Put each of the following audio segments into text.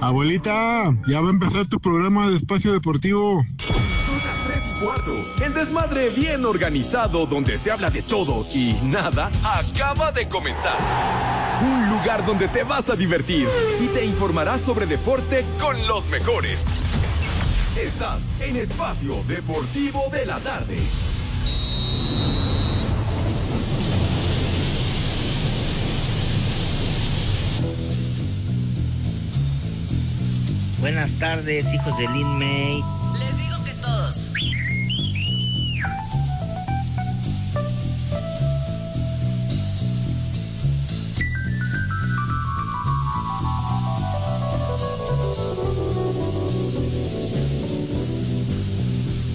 Abuelita, ya va a empezar tu programa de espacio deportivo. Cuarto, el desmadre bien organizado donde se habla de todo y nada acaba de comenzar. Un lugar donde te vas a divertir y te informarás sobre deporte con los mejores. Estás en Espacio Deportivo de la Tarde. Buenas tardes, hijos de Lin May. Les digo que todos.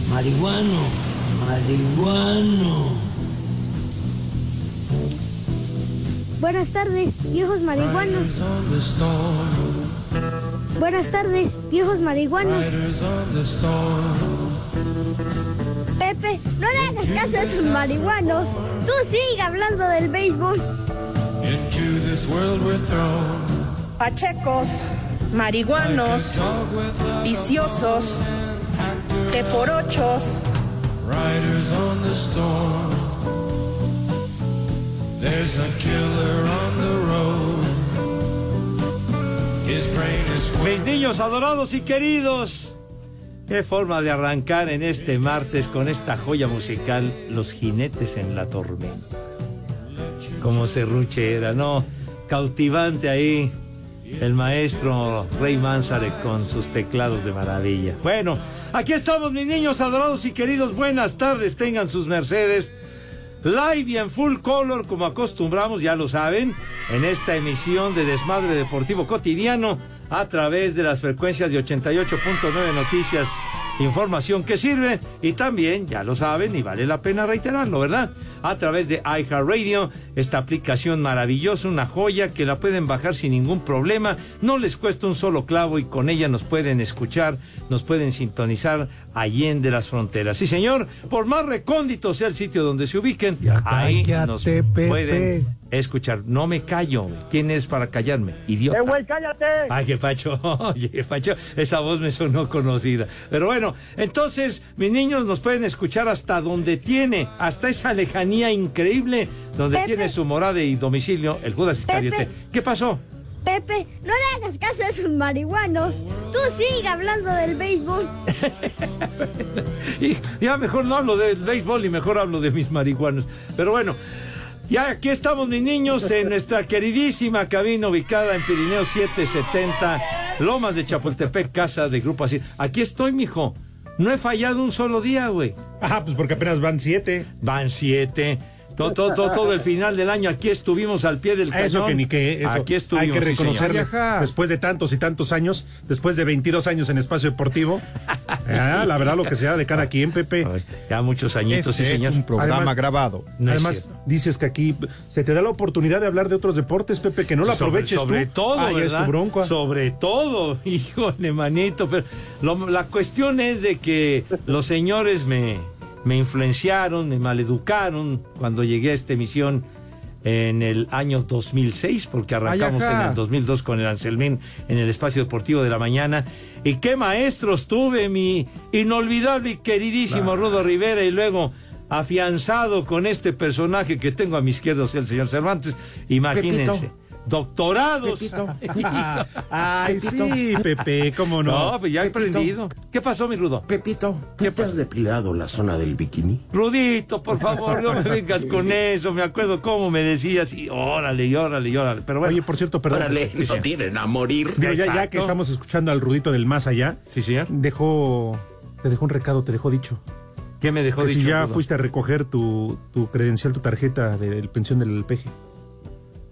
Marihuano, marihuano. Buenas tardes, viejos marihuanos. Buenas tardes, viejos marihuanos. Pepe, no le hagas caso a esos marihuanos. Tú sigue hablando del béisbol. Pachecos, marihuanos, viciosos, teporochos. There's a killer on the road. Mis niños adorados y queridos, qué forma de arrancar en este martes con esta joya musical, Los jinetes en la tormenta. Como serruche era, ¿no? Cautivante ahí el maestro Rey Manzarek con sus teclados de maravilla. Bueno, aquí estamos mis niños adorados y queridos, buenas tardes, tengan sus mercedes. Live y en full color, como acostumbramos, ya lo saben, en esta emisión de Desmadre Deportivo Cotidiano a través de las frecuencias de 88.9 Noticias, información que sirve y también, ya lo saben, y vale la pena reiterarlo, ¿verdad? A través de iHeartRadio, esta aplicación maravillosa, una joya que la pueden bajar sin ningún problema, no les cuesta un solo clavo y con ella nos pueden escuchar, nos pueden sintonizar allende las fronteras. Sí, señor, por más recóndito sea el sitio donde se ubiquen, ahí nos Pepe. pueden escuchar. No me callo. ¿quién es para callarme? Idiota. ¡Eh, güey, cállate! Ay, qué pacho, oye, qué pacho, esa voz me sonó conocida. Pero bueno, entonces, mis niños nos pueden escuchar hasta donde tiene, hasta esa lejanía increíble donde Pepe. tiene su morada y domicilio, el Judas Iscariote. ¿Qué pasó? Pepe, no le hagas caso a esos marihuanos. Tú sigue hablando del béisbol. Y ya mejor no hablo del béisbol y mejor hablo de mis marihuanos. Pero bueno, ya aquí estamos mis niños en nuestra queridísima cabina ubicada en Pirineo 770, Lomas de Chapultepec, casa de Grupo Así. Aquí estoy, mijo. No he fallado un solo día, güey. Ajá, pues porque apenas van siete. Van siete. Todo, todo, todo, todo el final del año aquí estuvimos al pie del cañón. Eso que ni qué. eso. Aquí estuvimos. Hay que reconocerle. Después de tantos y tantos años, después de 22 años en espacio deportivo, ah, la verdad lo que sea de cada quien, Pepe. Ya muchos añitos, Este sí, señor. es un programa Además- grabado. No es Además, dices que aquí se te da la oportunidad de hablar de otros deportes, Pepe, que no la sobre, aproveches sobre tú. todo, Ah, es ¿verdad? tu bronca. Sobre todo, híjole, manito. Pero lo- la cuestión es de que los señores me, me influenciaron, me maleducaron cuando llegué a esta emisión en el año 2006, porque arrancamos en el 2002 con el Anselmín en el Espacio Deportivo de la Mañana. Y qué maestros tuve, mi inolvidable y queridísimo Rudo Rivera, y luego afianzado con este personaje que tengo a mi izquierda, o sea, el señor Cervantes. Imagínense. Pepito. Doctorados. Pepito. Ay, Pepito. sí, Pepe, cómo no. No, pues ya he Pepito. aprendido. ¿Qué pasó, mi Rudo? Pepito, ¿Qué ¿tú te has depilado la zona del bikini? Rudito, por favor, no me vengas con eso. Me acuerdo cómo me decías y órale, y órale, y órale. Pero bueno, Oye, por cierto, perdón. Órale, no tienen a morir. Digo, ya, ya que estamos escuchando al Rudito del Más Allá, sí, señor. dejó, te dejó un recado, te dejó dicho. ¿Qué me dejó Que dicho? si ya Rudo? fuiste a recoger tu, tu credencial, tu tarjeta de pensión del peje.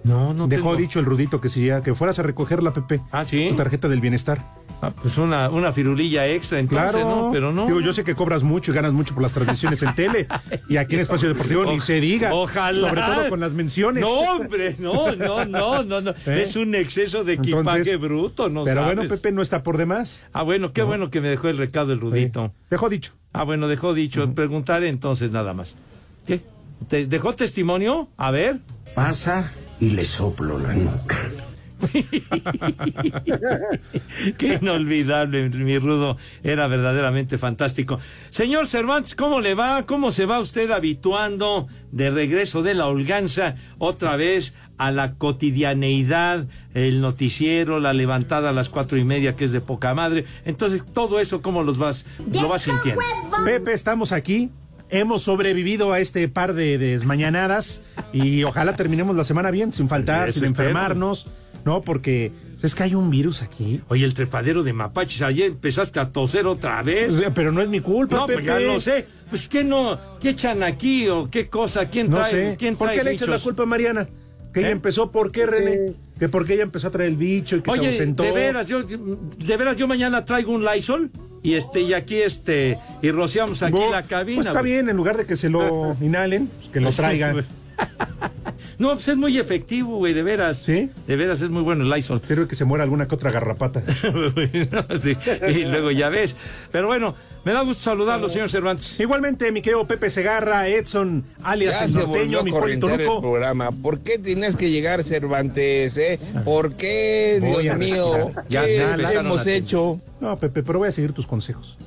No, no Dejó tengo. dicho el Rudito que si ya, que fueras a recoger la Pepe. Ah, sí. Tu tarjeta del bienestar. Ah, pues una, una firulilla extra, entonces, claro, ¿no? Pero no. Digo, yo sé que cobras mucho y ganas mucho por las transmisiones en tele. Y aquí en Espacio Deportivo ni se diga. Ojalá. Sobre todo con las menciones. No, hombre, no, no, no, no, no. ¿Eh? Es un exceso de equipaje Entonces, bruto, ¿no Pero sabes? bueno, Pepe no está por demás. Ah, bueno, qué bueno que me dejó el recado el Rudito. Dejó dicho. Ah, bueno, dejó dicho. Preguntaré entonces nada más. ¿Qué? ¿Te dejó testimonio? A ver. Pasa y le soplo la nuca. Qué inolvidable, mi Rudo. Era verdaderamente fantástico. Señor Cervantes, ¿cómo le va? ¿Cómo se va usted habituando de regreso de la holganza otra vez a la cotidianeidad, el noticiero, la levantada a las cuatro y media, que es de poca madre? Entonces, todo eso, ¿cómo los vas, lo vas sintiendo? Pepe, estamos aquí. Hemos sobrevivido a este par de desmañanadas y ojalá terminemos la semana bien, sin faltar, Eso sin espero. enfermarnos, ¿no? Porque es que hay un virus aquí. Oye, el trepadero de mapaches, ayer empezaste a toser otra vez. Pero no es mi culpa, No, pues Pepe. ya lo sé. Pues, ¿qué no? ¿Qué echan aquí o qué cosa? ¿Quién No trae? sé. ¿Quién ¿Por trae qué le echas la bichos? culpa a Mariana? Que ella ¿Eh? empezó, ¿por qué, René? Que porque ella empezó a traer el bicho y que se Oye, ausentó. de veras, yo, de veras, yo mañana traigo un Lysol y este, y aquí este, y rociamos aquí Bo- la cabina. Pues está bien, en lugar de que se lo inhalen, pues que lo traigan. No, pues es muy efectivo, güey, de veras. ¿Sí? De veras es muy bueno el Lysol. Espero que se muera alguna que otra garrapata. Sí, y luego ya ves. Pero bueno, me da gusto saludarlo, señor Cervantes. Igualmente, mi querido Pepe Segarra, Edson, alias Ya el se norteño, mi Luco. programa. ¿Por qué tienes que llegar, Cervantes? Eh? ¿Por qué, Dios mío? Ya, ¿Qué ya hemos hecho? No, Pepe, pero voy a seguir tus consejos.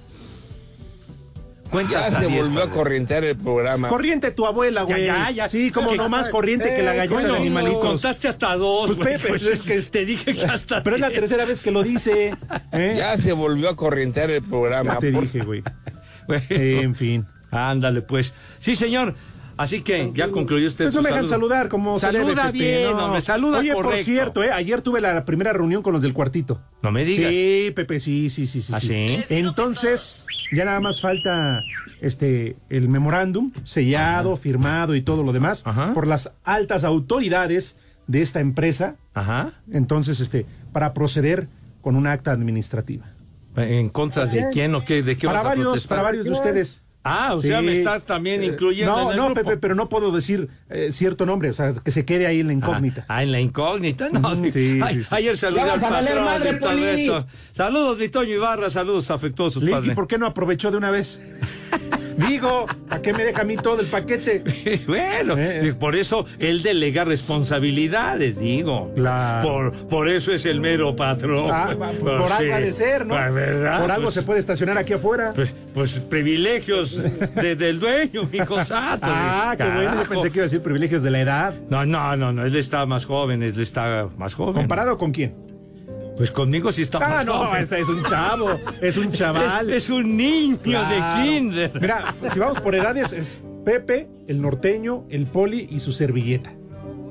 Cuenta Ya se 10, volvió a corrientear el programa. Corriente tu abuela, güey. Ya, ya, ya. Sí, como no más corriente que la Eh, Coño, de animalitos. Contaste hasta dos, Pues, güey. Pepe, Pues es que te dije que hasta Pero es la tercera vez que lo dice. ¿eh? Ya se volvió a corrientear el programa. Ya te Por- dije, güey. Bueno, Eh, en fin. Ándale, pues. Sí, señor. Así que ya concluyó usted Pues su no me dejan saludo. saludar como se Saluda debe, bien, no. hombre, saluda Oye, correcto. por cierto, ¿eh? ayer tuve la primera reunión con los del cuartito. No me digas. Sí, Pepe, sí, sí, sí, sí. ¿Ah, sí? Entonces, ya nada más falta este el memorándum sellado, firmado y todo lo demás Ajá. por las altas autoridades de esta empresa. Ajá. Entonces, este, para proceder con un acta administrativa. ¿En contra de quién o qué? ¿De qué Para vas a varios, protestar? para varios de ustedes. Ah, o sea, me estás también Eh, incluyendo No, en el no, grupo. Pepe, pero no puedo decir eh, cierto nombre, o sea, que se quede ahí en la incógnita. Ah, en la incógnita, no. Mm, sí, Ay, sí, sí. Ayer saludé al patrón madre, y todo Poli. esto. Saludos, mi Toño Ibarra, saludos afectuosos, Linky, padre. ¿por qué no aprovechó de una vez? Digo, ¿a qué me deja a mí todo el paquete? bueno, Eh. por eso él delega responsabilidades, digo. Claro. Por, por eso es el mero patrón. Ah, por por sí. algo ha de ser, ¿no? ¿verdad? Por algo Pues- se puede estacionar aquí afuera. Pues, pues privilegios de- del dueño, mi cosato. ah, qué bueno, yo Carajo. pensé que iba a decir privilegios de la edad. No, no, no, no, él está más joven, él está más joven. ¿Comparado con quién? Pues conmigo sí está Ah, más no, joven. este es un chavo, es un chaval. Es, es un niño Claro. de kinder. Mira, si vamos por edades, es Pepe, el norteño, el poli y su servilleta.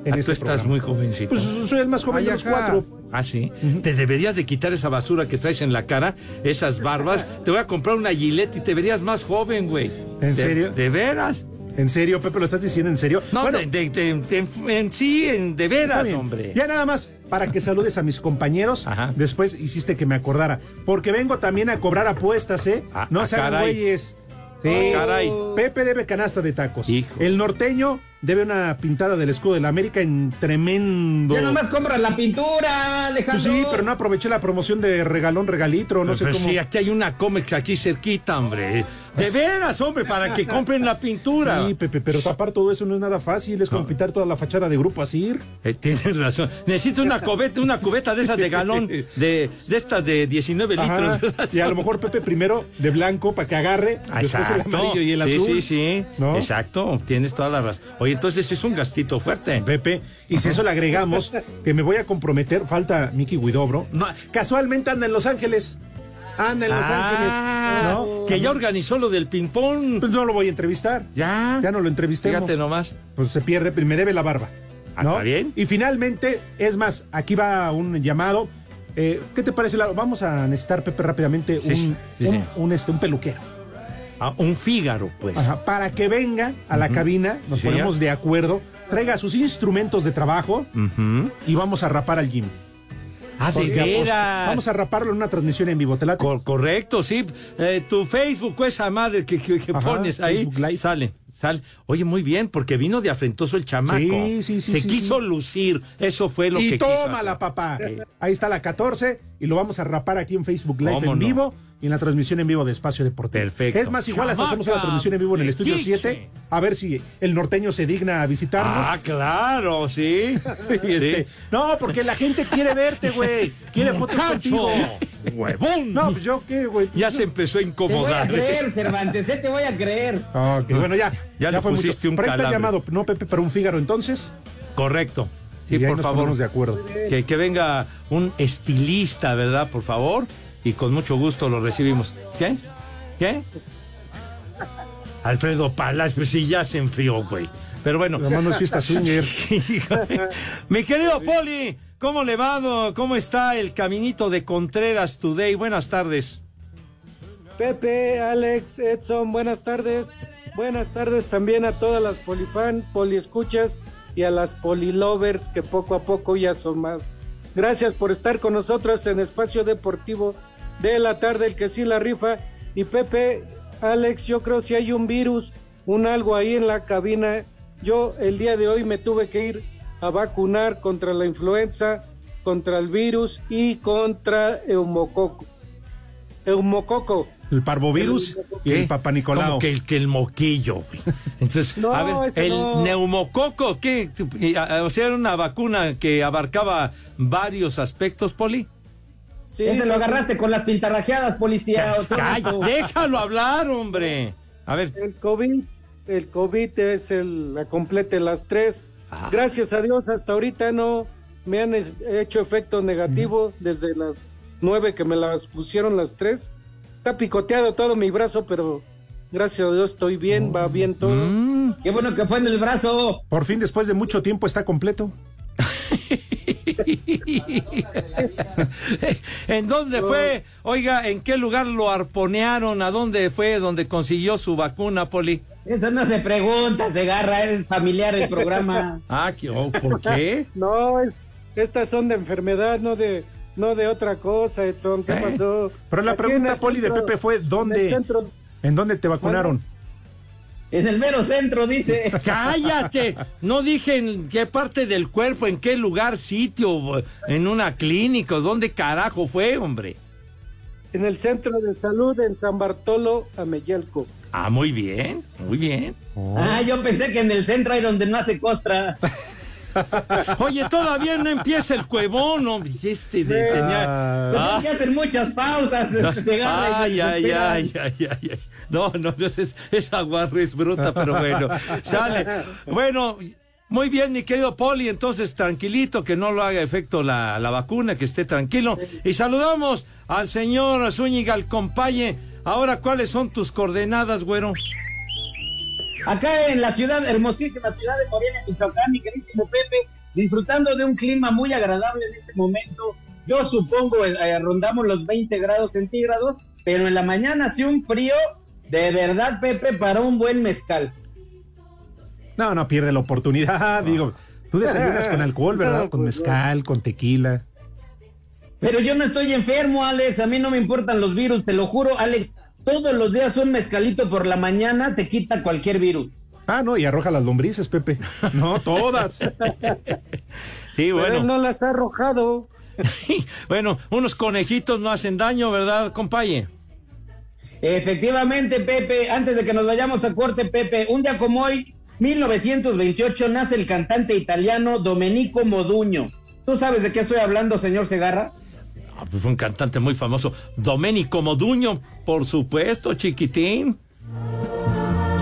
En Ah, este tú estás programa. muy jovencito. Pues soy el más joven Ay, de los cuatro. Ah, sí. Te deberías de quitar esa basura que traes en la cara, esas barbas. Te voy a comprar una gilet y te verías más joven, güey. ¿En De- serio? ¿De veras? ¿En serio, Pepe? ¿Lo estás diciendo en serio? No, Bueno, de- de- de- en, en sí, en, de veras, hombre. Ya nada más, para que saludes a mis compañeros. Ajá. Después hiciste que me acordara. Porque vengo también a cobrar apuestas, ¿eh? Ah, no ah, se hagan güeyes. Sí. Ah, caray. Pepe debe canasta de tacos. Hijo. El norteño debe una pintada del escudo de la América en tremendo. Ya nomás compras la pintura, Pues Alejandro. sí, pero no aproveché la promoción de regalón, regalitro, no Pues, sé pues cómo. sí, aquí hay una Comex aquí cerquita, hombre. De veras, hombre, para que compren la pintura. Sí, Pepe, pero tapar todo eso no es nada fácil, es como pintar toda la fachada de grupo así. Eh, tienes razón. Necesito una cubeta, una cubeta de esas de galón, de, de estas de 19 Ajá. litros. Y a lo mejor Pepe primero de blanco para que agarre, después el amarillo y el sí, azul. Sí, sí, ¿no? Exacto, tienes toda la razón. Oye, entonces es un gastito fuerte. Pepe, y si eso le agregamos, que me voy a comprometer, falta Mickey Widobro. No, casualmente anda en Los Ángeles. Anda en Los Ah, Ángeles. ¿no? Que ya organizó lo del ping-pong. Pues no lo voy a entrevistar. Ya. Ya no lo entrevistemos. Fíjate nomás. Pues se pierde, pero me debe la barba. Ah, ¿no? está bien. Y finalmente, es más, aquí va un llamado. Eh, ¿Qué te parece, Lalo? Vamos a necesitar, Pepe, rápidamente Sí, un, sí, sí, un, sí. un, este, un peluquero. Ah, un Fígaro, pues. Ajá, para que venga a la cabina, nos Sí, ponemos ya. de acuerdo traiga sus instrumentos de trabajo y vamos a rapar al Jim. Ah, de apos- veras. Vamos a raparlo en una transmisión en vivo. ¿Te? Cor- correcto, sí. Eh, tu Facebook, esa madre que, que- que pones ahí, sale. Sale. Oye, muy bien, porque vino de afrentoso el chamaco. Sí, sí, sí, Se sí, quiso sí. lucir. Eso fue lo y que quiso. tómala, papá. Ahí está la 14 y lo vamos a rapar aquí en Facebook Live ¿Cómo en no? vivo y en la transmisión en vivo de Espacio Deportivo. Perfecto. Es más, igual hasta hacemos una transmisión en vivo en el estudio metiche. 7 a ver si el norteño se digna a visitarnos. Ah, claro, sí. Y este, No, porque la gente quiere verte, güey. Quiere fotos contigo. huevón. No, pues yo qué, güey. Ya se empezó a Te voy a incomodar. creer, Cervantes, ¿eh? te voy a creer. Ok, bueno, ya. Ya le fue pusiste mucho. un Pero ahí está el calambre. llamado, no, Pepe, para un Fígaro entonces. Correcto. Sí, Y ahí por nos favor. de acuerdo. Que, que venga un estilista, ¿verdad? Por favor. Y con mucho gusto lo recibimos. ¿Qué? ¿Qué? Alfredo Palas, pues sí, ya se enfrió, güey. Pero bueno. Lo mando es fiesta. Mi querido Poli, ¿cómo le va? ¿Cómo está el caminito de Contreras Today? Buenas tardes. Pepe, Alex, Edson, buenas tardes. Buenas tardes también a todas las polifan, poliescuchas y a las polilovers que poco a poco ya son más. Gracias por estar con nosotros en Espacio Deportivo de la tarde, el que sí la rifa. Y Pepe, Alex, yo creo si hay un virus, un algo ahí en la cabina. Yo el día de hoy me tuve que ir a vacunar contra la influenza, contra el virus y contra eumococo. Eumococo. El parvovirus y el Papa Nicolau. Como que el, que el moquillo, güey. Entonces, No, a ver, el no. neumococo, ¿qué? O sea, era una vacuna que abarcaba varios aspectos, Poli. Sí, Ese lo agarraste con las pintarrajeadas, policía. o sea, Ay, déjalo hablar, hombre. A ver, El COVID, el COVID es el, la complete las tres. Ah. Gracias a Dios, hasta ahorita no me han hecho efecto negativo desde las nueve que me las pusieron las tres. Está picoteado todo mi brazo, pero gracias a Dios estoy bien, va bien todo. Mm. Qué bueno que fue en el brazo. Por fin, después de mucho tiempo, está completo. ¿En dónde fue? Oiga, ¿en qué lugar lo arponearon? ¿A dónde fue donde consiguió su vacuna, Poli? Eso no se pregunta, se agarra, es familiar el programa. Ah, ¿qué- oh, ¿por qué? No, es, estas son de enfermedad, no de no de otra cosa, Edson. ¿Qué ¿Eh? pasó? Pero la Aquí en pregunta, Poli, de Pepe fue, en ¿dónde? centro- ¿En dónde te vacunaron? En el mero centro, dice. Cállate, no dije en qué parte del cuerpo, en qué lugar, sitio, en una clínica, ¿dónde carajo fue, hombre? en el centro de salud en San Bartolo, Ameyalco. Ah, muy bien, muy bien. Ah, yo pensé que en el centro hay donde no hace costra. Oye, todavía no empieza el cuevón, hombre. Este de, tenía... Pues Ah. hay que hacer muchas pausas. Ay, ay, ay, ay, ay, ay. No, no, no, es, esa guarra es bruta, pero bueno, sale. Bueno, muy bien, mi querido Poli, entonces tranquilito, que no lo haga efecto la, la vacuna, que esté tranquilo. Y saludamos al señor Zúñiga, al compaye. Ahora, ¿cuáles son tus coordenadas, güero? Acá en la ciudad, hermosísima ciudad de Morelia, Michoacán, mi queridísimo Pepe, disfrutando de un clima muy agradable en este momento. Yo supongo eh, eh, rondamos los 20 grados centígrados, pero en la mañana sí un frío de verdad, Pepe, para un buen mezcal. No, no pierde la oportunidad. Digo, tú desayunas con alcohol, ¿verdad? No, Con pues, mezcal, con tequila. Pero yo no estoy enfermo, Alex, a mí no me importan los virus, te lo juro, Alex. Todos los días un mezcalito por la mañana te quita cualquier virus. Ah, no, y arroja las lombrices, Pepe. No, todas. Sí, Pero bueno. él no las ha arrojado. Bueno, unos conejitos no hacen daño, ¿verdad, compaye? Efectivamente, Pepe, antes de que nos vayamos a corte, Pepe, un día como hoy, 1928, nace el cantante italiano Domenico Moduño. ¿Tú sabes de qué estoy hablando, señor Segarra? Ah, pues fue un cantante muy famoso. Domenico Moduño, por supuesto, chiquitín.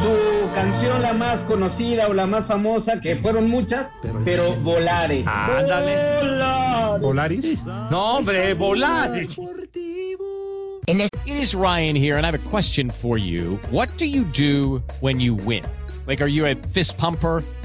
Su canción la más conocida o la más famosa, que fueron muchas, pero, Volare. Ándale. Volare. ¿Polaris? No, hombre, volar. It is Ryan here, and I have a question for you. What do you do when you win? Like, are you a fist pumper?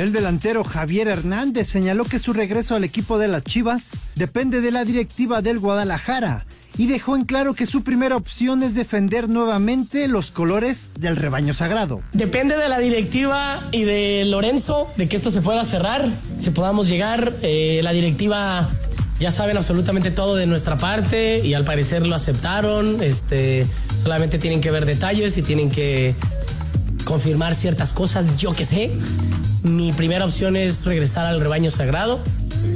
El delantero Javier Hernández señaló que su regreso al equipo de las Chivas depende de la directiva del Guadalajara y dejó en claro que su primera opción es defender nuevamente los colores del rebaño sagrado. Depende de la directiva y de Lorenzo, de que esto se pueda cerrar, si podamos llegar. Eh, la directiva ya saben absolutamente todo de nuestra parte y al parecer lo aceptaron. Este, solamente tienen que ver detalles y tienen que confirmar ciertas cosas, yo que sé. Mi primera opción es regresar al rebaño sagrado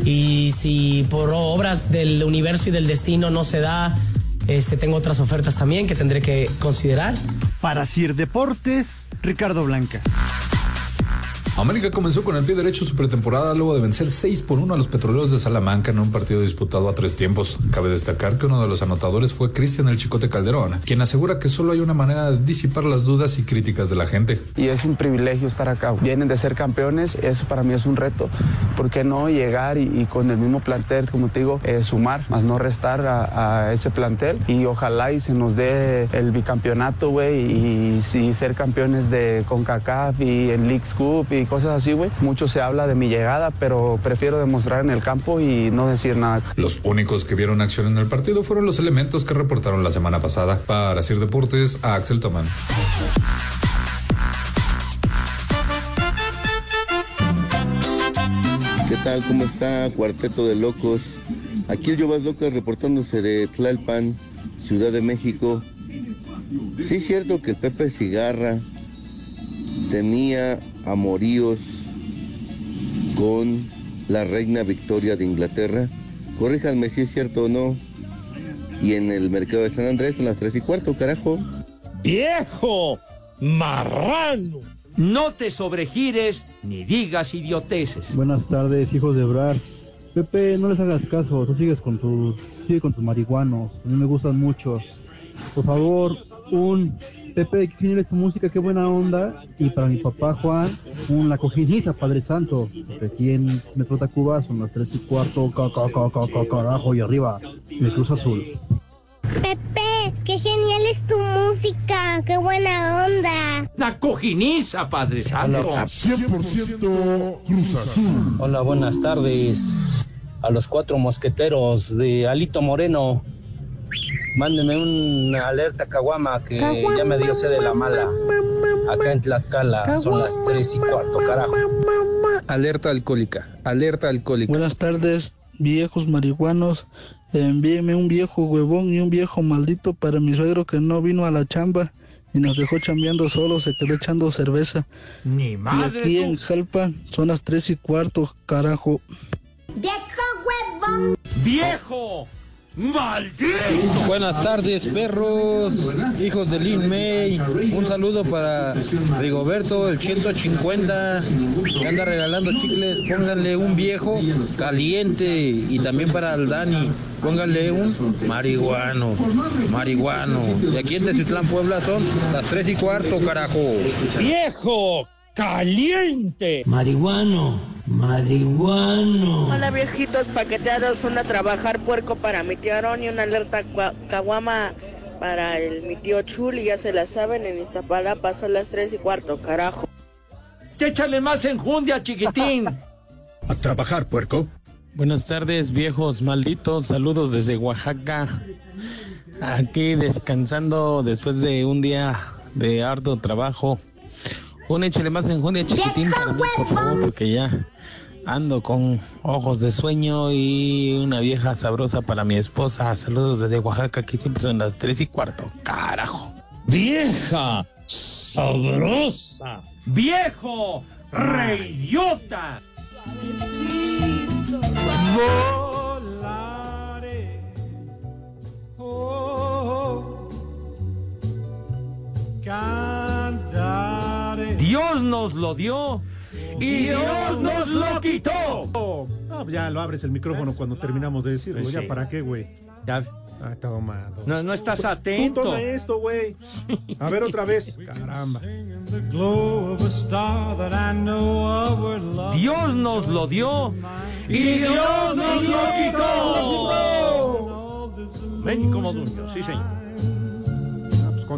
y si por obras del universo y del destino no se da, este, tengo otras ofertas también que tendré que considerar. Para Sir Deportes, Ricardo Blancas. América comenzó con el pie derecho su pretemporada luego de vencer 6 por 1 a los petroleros de Salamanca en un partido disputado a tres tiempos. Cabe destacar que uno de los anotadores fue Cristian El Chicote Calderón, quien asegura que solo hay una manera de disipar las dudas y críticas de la gente. Y es un privilegio estar acá. Vienen de ser campeones, eso para mí es un reto. ¿Por qué no llegar y, con el mismo plantel, como te digo, eh, sumar, más no restar a, ese plantel? Y ojalá y se nos dé el bicampeonato, güey, y, y, ser campeones de CONCACAF y en League Cup y cosas así, güey. Mucho se habla de mi llegada, pero prefiero demostrar en el campo y no decir nada. Los únicos que vieron acción en el partido fueron los elementos que reportaron la semana pasada. Para hacer deportes, a Axel Tomán. ¿Qué tal? ¿Cómo está? Cuarteto de Locos. Aquí el Llovas Locas reportándose de Tlalpan, Ciudad de México. Sí es cierto que Pepe Cigarra tenía amoríos con la reina Victoria de Inglaterra. Corríjanme si es cierto o no. Y en el mercado de San Andrés son las tres y cuarto, carajo. ¡Viejo! ¡Marrano! No te sobregires ni digas idioteces. Buenas tardes, hijos de Brar. Pepe, no les hagas caso, tú sigues con tus, sigue con tus marihuanos, a mí me gustan mucho. Por favor, un Pepe, qué genial es tu música, qué buena onda. Y para mi papá Juan, un la cojiniza, Padre Santo. Porque aquí en Metro Tacuba son las 3 y cuarto, carajo, y arriba, el Cruz Azul. Pepe, qué genial es tu música, qué buena onda. La cojiniza, Padre Santo. 100% Cruz Azul. Hola, buenas tardes. A los cuatro mosqueteros de Alito Moreno. Mándenme una alerta Caguama que ya me dio sed de la mala. Acá en Tlaxcala son las 3 y cuarto, carajo. Alerta alcohólica, alerta alcohólica. Buenas tardes, viejos marihuanos. Envíeme un viejo huevón y un viejo maldito para mi suegro que no vino a la chamba y nos dejó chambeando solo, se quedó echando cerveza. Ni madre. Y aquí en Jalpa son las 3 y cuarto, carajo. ¡Viejo huevón! ¡Viejo! ¡Maldito! Buenas tardes, perros, hijos de Lin May. Un saludo para Rigoberto, el 150, que anda regalando chicles. Pónganle un viejo caliente. Y también para el Dani, pónganle un marihuano. Marihuano. Y aquí en Teciutlán, Puebla, son las 3 y cuarto, carajo. ¡Viejo! caliente. Marihuano, marihuano. Hola viejitos paqueteados, una trabajar puerco para mi tío Aaron y una alerta caguama para el, mi tío Chuli, ya se la saben, en Iztapalapa son las tres y cuarto, carajo. Échale más enjundia, chiquitín. A trabajar, puerco. Buenas tardes, viejos malditos. Saludos desde Oaxaca. Aquí descansando después de un día de arduo trabajo. Un échale más enjundia chiquitín para mí, por favor, porque ya ando con ojos de sueño y una vieja sabrosa para mi esposa. Saludos desde Oaxaca, que siempre son las tres y cuarto. Carajo. Vieja sabrosa. Viejo reidiota. Volaré. Oh, cantaré. Dios nos lo dio y Dios nos lo quitó. No, ya lo abres el micrófono cuando terminamos de decirlo. Pues ¿Ya sí. para qué, güey? Ya. Ah, toma. No, no estás Tú atento. toma esto, güey. A ver otra vez. Caramba. Dios nos lo dio y Dios nos lo quitó. Ven como dueño, sí señor.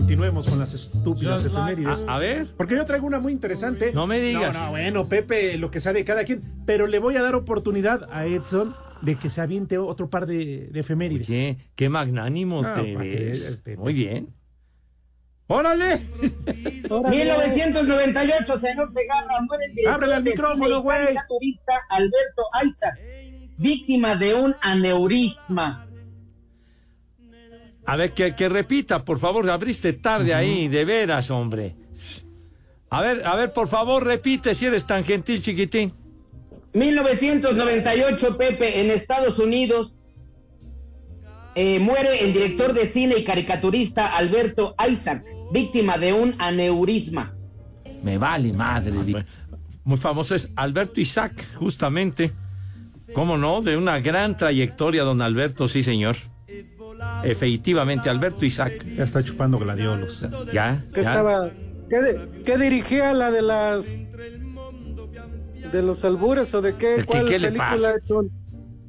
Continuemos con las estúpidas Just like- efemérides. A- a ver. Porque yo traigo una muy interesante. No me digas. No, no, bueno, Pepe, lo que sabe cada quien. Pero le voy a dar oportunidad a Edson de que se aviente otro par de, de efemérides. Oye, qué magnánimo Ah, te ves. Pepe. Muy bien. ¡Órale! 1998, señor Segarra, muere el director Ábrele el de micrófono, güey. Alberto Isaac, víctima de un aneurisma. A ver, que, que repita, por favor, abriste tarde ahí, de veras, hombre. A ver, a ver, por favor, repite si eres tan gentil, chiquitín. 1998, Pepe, en Estados Unidos, eh, muere el director de cine y caricaturista Alberto Isaac, víctima de un aneurisma. Me vale madre. Muy famoso es Alberto Isaac, justamente. ¿Cómo no? De una gran trayectoria, don Alberto, sí, señor. Efectivamente, Alberto Isaac. Ya está chupando gladiolos. Ya, que ya. estaba que, de- que dirigía la de las de los albures o de qué ¿El qué- cuál qué le película pasa? son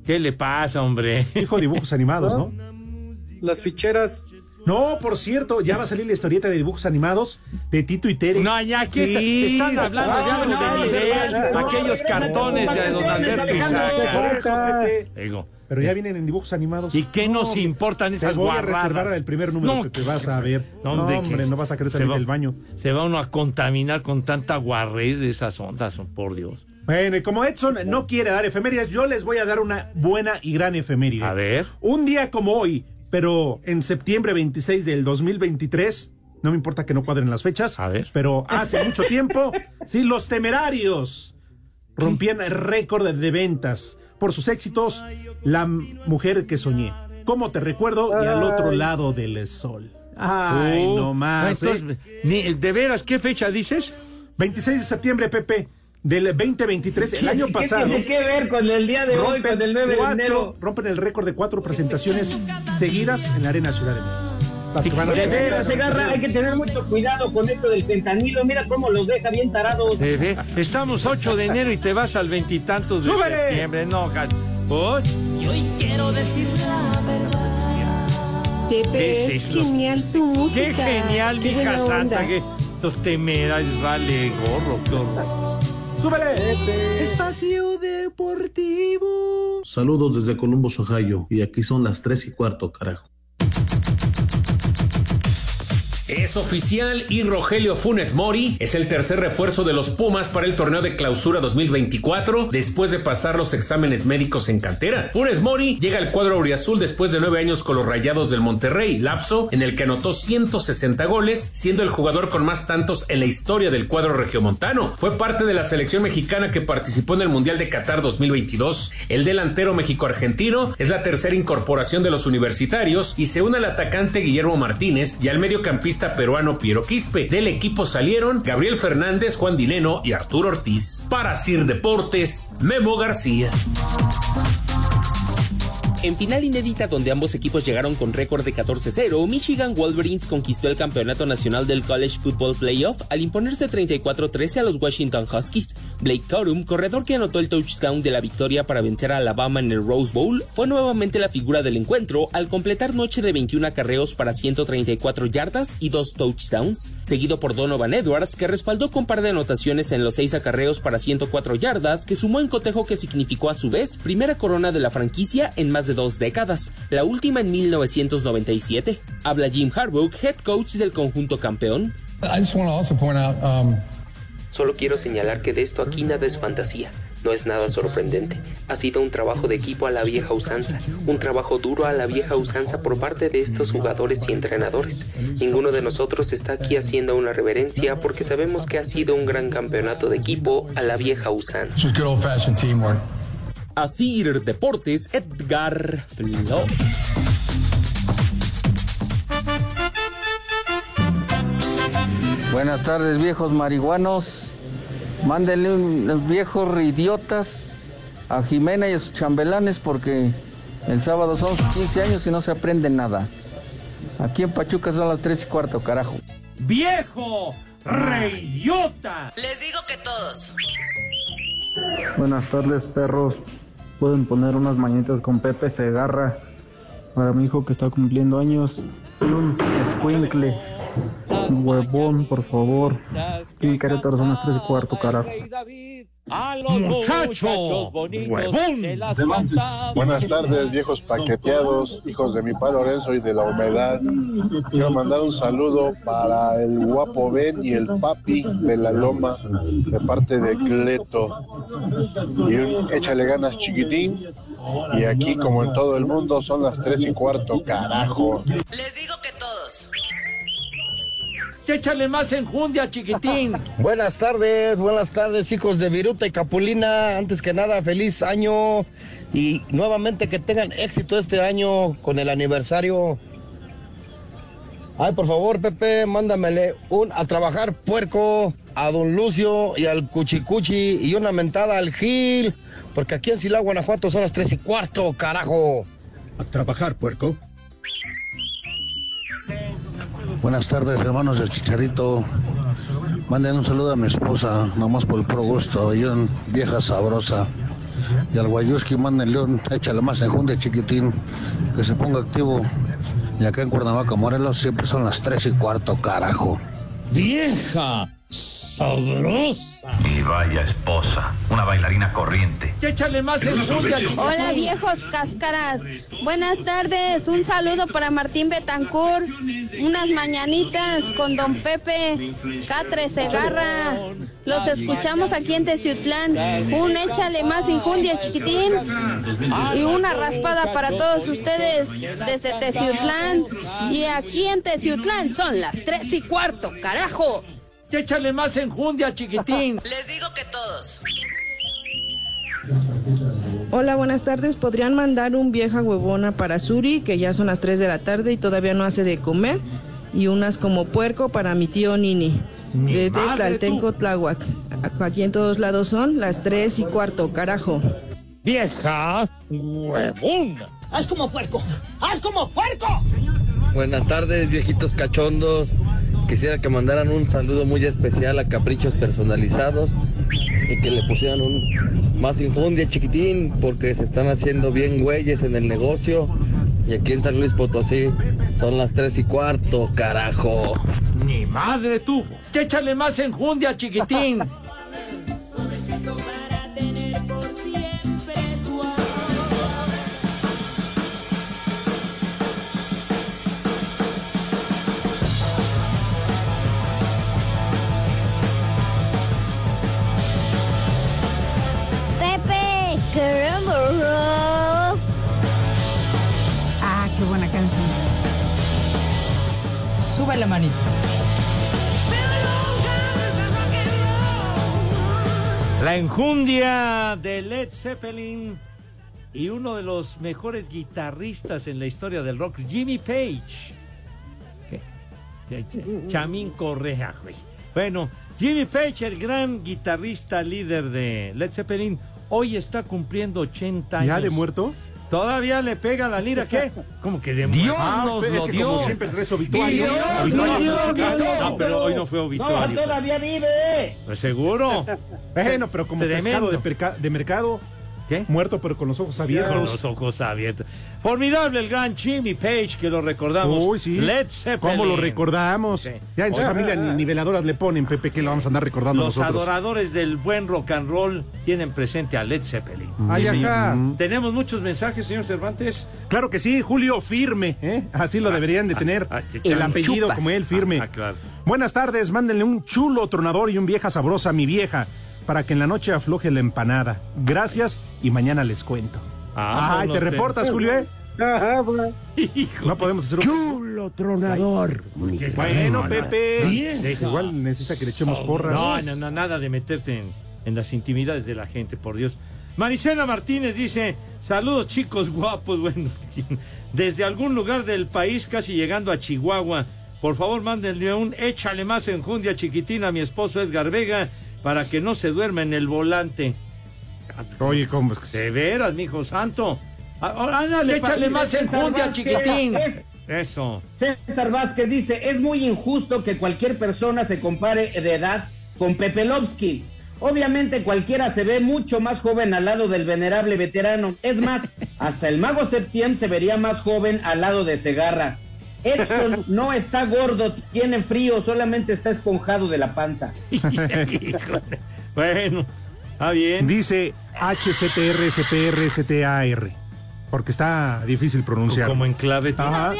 ¿Qué le pasa, hombre? Dijo dibujos animados, ¿no? las ficheras No, por cierto, ya va a salir la historieta de dibujos animos de Tito y Tere. No, ya aquí está- están hablando ya de nivel, aquellos cartones de don Alberto Isaac. Pero ya vienen en dibujos animados. ¿Y qué nos importan esas Te voy a reservar el primer número No, que te vas a ver. No, hombre, no vas a querer salir va- del baño. Se va uno a contaminar con tanta guarrez de esas ondas, por Dios. Bueno, y como Edson no quiere dar efemérides, yo les voy a dar una buena y gran efeméride. A ver. Un día como hoy, pero en septiembre 26 del 2023, no me importa que no cuadren las fechas, A ver. pero hace mucho tiempo, sí, los temerarios rompían el récord de ventas por sus éxitos La mujer que soñé. ¿Cómo te recuerdo? Y al otro lado del sol. Ay, Uh, no más. entonces, ni- ¿De veras qué fecha dices? 26 de septiembre, Pepe, del 2023, el año ¿Qué pasado. tiene que ver con el día de hoy, con el 9 de cuatro- enero? rompen el récord de cuatro presentaciones seguidas en la Arena Ciudad de México. A De veras, Segarra, hay que tener mucho cuidado con esto del fentanilo. Mira cómo los deja bien tarados. Ve- Estamos 8 de enero y te vas al veintitantos de ¡Súbele! septiembre. No, Uy, Y hoy quiero decir la verdad. ¿Qué Pepe, es genial tu música. qué genial, Qué mija santa. Que los temerarios, vale, gorro, qué horror. ¡Súbele! Espacio Deportivo. Saludos desde Columbus, Ohio, y aquí son las tres y cuarto, carajo. Es oficial y Rogelio Funes Mori es el tercer refuerzo de los Pumas para el torneo de clausura 2024 después de pasar los exámenes médicos en cantera. Funes Mori llega al cuadro auriazul después de nueve años con los Rayados del Monterrey, lapso en el que anotó 160 goles, siendo el jugador con más tantos en la historia del cuadro regiomontano. Fue parte de la selección mexicana que participó en el Mundial de Qatar 2022. El delantero México-Argentino es la tercera incorporación de los universitarios y se une al atacante Guillermo Martínez y al mediocampista peruano Piero Quispe. Del equipo salieron Gabriel Fernández, Juan Dineno y Arturo Ortiz. Para Sir Deportes, Memo García. En final inédita donde ambos equipos llegaron con récord de 14-0, Michigan Wolverines conquistó el campeonato nacional del College Football Playoff al imponerse 34-13 a los Washington Huskies. Blake Corum, corredor que anotó el touchdown de la victoria para vencer a Alabama en el Rose Bowl, fue nuevamente la figura del encuentro al completar noche de 21 acarreos para 134 yardas y dos touchdowns, seguido por Donovan Edwards que respaldó con par de anotaciones en los seis acarreos para 104 yardas que sumó en cotejo que significó a su vez primera corona de la franquicia en más de dos décadas, la última en 1997. Habla Jim Harbaugh, head coach del conjunto campeón. I just want to also point out um, Solo quiero señalar que de esto aquí nada es fantasía. No es nada sorprendente. Ha sido un trabajo de equipo a la vieja usanza, un trabajo duro a la vieja usanza por parte de estos jugadores y entrenadores. Ninguno de nosotros está aquí haciendo una reverencia porque sabemos que ha sido un gran campeonato de equipo a la vieja usanza. Así Deportes, Edgar Flores. Buenas tardes, viejos marihuanos. Mándenle unos viejos idiotas a Jimena y a sus chambelanes porque el sábado son sus 15 años y no se aprende nada. Aquí en Pachuca son las 3 y cuarto, carajo. ¡Viejo! ¡Reyota! Les digo que todos. Buenas tardes, perros. Pueden poner unas mañanitas con Pepe Segarra para mi hijo que está cumpliendo años. Un escuincle. Huevón, por favor. Y Querétaro son las 3 y cuarto, carajo. ¡Muchacho! ¡Huevón! Buenas tardes, viejos paqueteados, hijos de mi padre Lorenzo y de la humedad. Quiero mandar un saludo para el guapo Ben y el papi de la loma de parte de Cleto. Y un échale ganas chiquitín. Y aquí, como en todo el mundo, son las tres y cuarto, carajo. Les digo que. Échale más enjundia, chiquitín. Buenas tardes, buenas tardes, hijos de Viruta y Capulina. Antes que nada, feliz año y nuevamente que tengan éxito este año con el aniversario. Ay, por favor, Pepe, mándamele un a trabajar puerco a don Lucio y al Cuchicuchi y una mentada al Gil, porque aquí en Silao, Guanajuato son las tres y cuarto, carajo. A trabajar, puerco. Buenas tardes, hermanos del Chicharito. Manden un saludo a mi esposa, nomás por el pro gusto, y una vieja sabrosa. Y al Guayuski, mándenle un, échale más enjundia chiquitín, que se ponga activo. Y acá en Cuernavaca, Morelos, siempre son las tres y cuarto, carajo. ¡Vieja! ¡Sabrosa! Y vaya esposa, una bailarina corriente. Échale más enjundia, chiquitín. Hola viejos cáscaras. Buenas tardes. Un saludo para Martín Betancourt. Unas mañanitas con don Pepe Catre Segarra. Los escuchamos aquí en Teciutlán. Un échale más injundia chiquitín. Y una raspada para todos ustedes desde Teciutlán. Y aquí en Teciutlán son las tres y cuarto, carajo. Échale más enjundia, chiquitín. Les digo que todos. Hola, buenas tardes. ¿Podrían mandar un vieja huevona para Suri, que ya son las 3 de la tarde y todavía no hace de comer? Y unas como puerco para mi tío Nini. Mi Desde Tlaltenco, Tláhuac. Aquí en todos lados son las 3 y cuarto, carajo. ¡Vieja! ¡Huevona! ¡Haz como puerco! ¡Haz como puerco! Buenas tardes, viejitos cachondos. Quisiera que mandaran un saludo muy especial a Caprichos Personalizados y que le pusieran un más infundia chiquitín porque se están haciendo bien güeyes en el negocio. Y aquí en San Luis Potosí son las tres y cuarto, carajo. Ni madre tuvo. Échale más enjundia, chiquitín. la manita. La enjundia de Led Zeppelin y uno de los mejores guitarristas en la historia del rock, Jimmy Page. Chamín Correa, güey. Bueno, Jimmy Page, el gran guitarrista líder de Led Zeppelin, hoy está cumpliendo 80 años. ¿Ya de muerto? Todavía le pega la lira, ¿qué? ¿Cómo que de Dios nos es lo que dio. Como siempre traes obituario. Dios Obituario nos lo musical. dio. No, pero hoy no fue obituario. No, todavía vive. Pues seguro. Bueno, pero como Tremendo. pescado de, de mercado. ¿Qué? Muerto, pero con los ojos abiertos. Con los ojos abiertos. Formidable el gran Jimmy Page, que lo recordamos. Uy, sí. Led Zeppelin. ¿Cómo lo recordamos? Sí. Ya en su familia ni niveladoras le ponen, Pepe, que lo vamos a andar recordando Los nosotros. adoradores del buen rock and roll tienen presente a Led Zeppelin. Ay, Sí, señor. ajá. Tenemos muchos mensajes, señor Cervantes. Claro que sí, Julio Firme, ¿eh? así lo deberían de tener. ah, el ah, apellido chupas. como él, Firme. Ah, ah, claro. Buenas tardes, mándenle un chulo tronador y un vieja sabrosa a mi vieja, para que en la noche afloje la empanada. Gracias y mañana les cuento. Ah, Ay, no ¿te sé. reportas, Julio? eh? No podemos hacer un... Chulo tronador. Bueno, Pepe. Vieja. Igual necesita que le echemos porras. No, no, no, nada de meterte en, en las intimidades de la gente, por Dios. Maricela Martínez dice, saludos chicos guapos, bueno, desde algún lugar del país, casi llegando a Chihuahua. Por favor, mándenle un échale más enjundia chiquitina a mi esposo Edgar Vega para que no se duerma en el volante. Oye, ¿cómo? De veras, mijo santo. Ah, Ándale, échale más enjundia, chiquitín. es- Eso. César Vázquez dice, es muy injusto que cualquier persona se compare de edad con Pepe Lovsky. Obviamente cualquiera se ve mucho más joven al lado del venerable veterano. Es más, hasta el mago Septién se vería más joven al lado de Segarra. Edson no está gordo, tiene frío, solamente está esponjado de la panza. Bueno, está bien. Dice HCTRSPRSTAR. Porque está difícil pronunciar. Como en clave. Ajá.